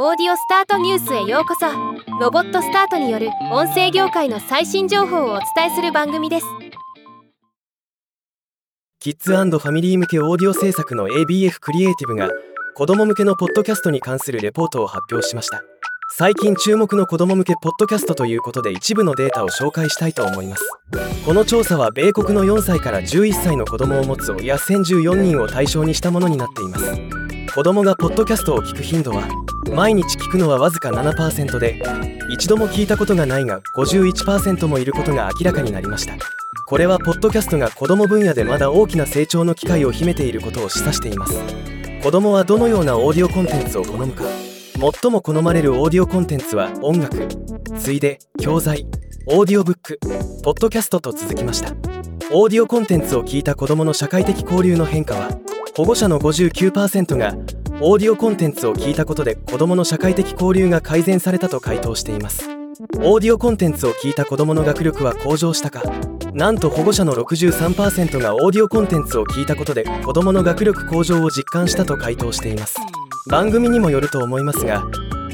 オーディオスタートニュースへようこそ。ロボットスタートによる音声業界の最新情報をお伝えする番組です。キッズファミリー向けオーディオ制作の ABF クリエイティブが子供向けのポッドキャストに関するレポートを発表しました。最近注目の子供向けポッドキャストということで一部のデータを紹介したいと思います。この調査は米国の4歳から11歳の子供を持つ親1014人を対象にしたものになっています。子供がポッドキャストを聞く頻度は毎日聞くのはわずか7%で一度も聞いたことがないが51%もいることが明らかになりました。これはポッドキャストが子供分野でまだ大きな成長の機会を秘めていることを示唆しています。子供はどのようなオーディオコンテンツを好むか。最も好まれるオーディオコンテンツは音楽。ついで教材。オーディオブック。ポッドキャストと続きました。オーディオコンテンツを聞いた子どもの社会的交流の変化は保護者の59%がオーディオコンテンツを聞いたことで子どもの社会的交流が改善されたと回答しています。オーディオコンテンツを聞いた子どもの学力は向上したか。なんと保護者の63%がオーディオコンテンツを聞いたことで子どもの学力向上を実感したと回答しています。番組にもよると思いますが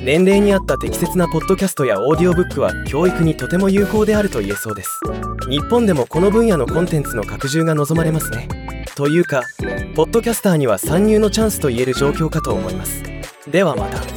年齢に合った適切なポッドキャストやオーディオブックは教育にとても有効であると言えそうです。日本でもこの分野のコンテンツの拡充が望まれますね。というかポッドキャスターには参入のチャンスと言える状況かと思います。ではまた。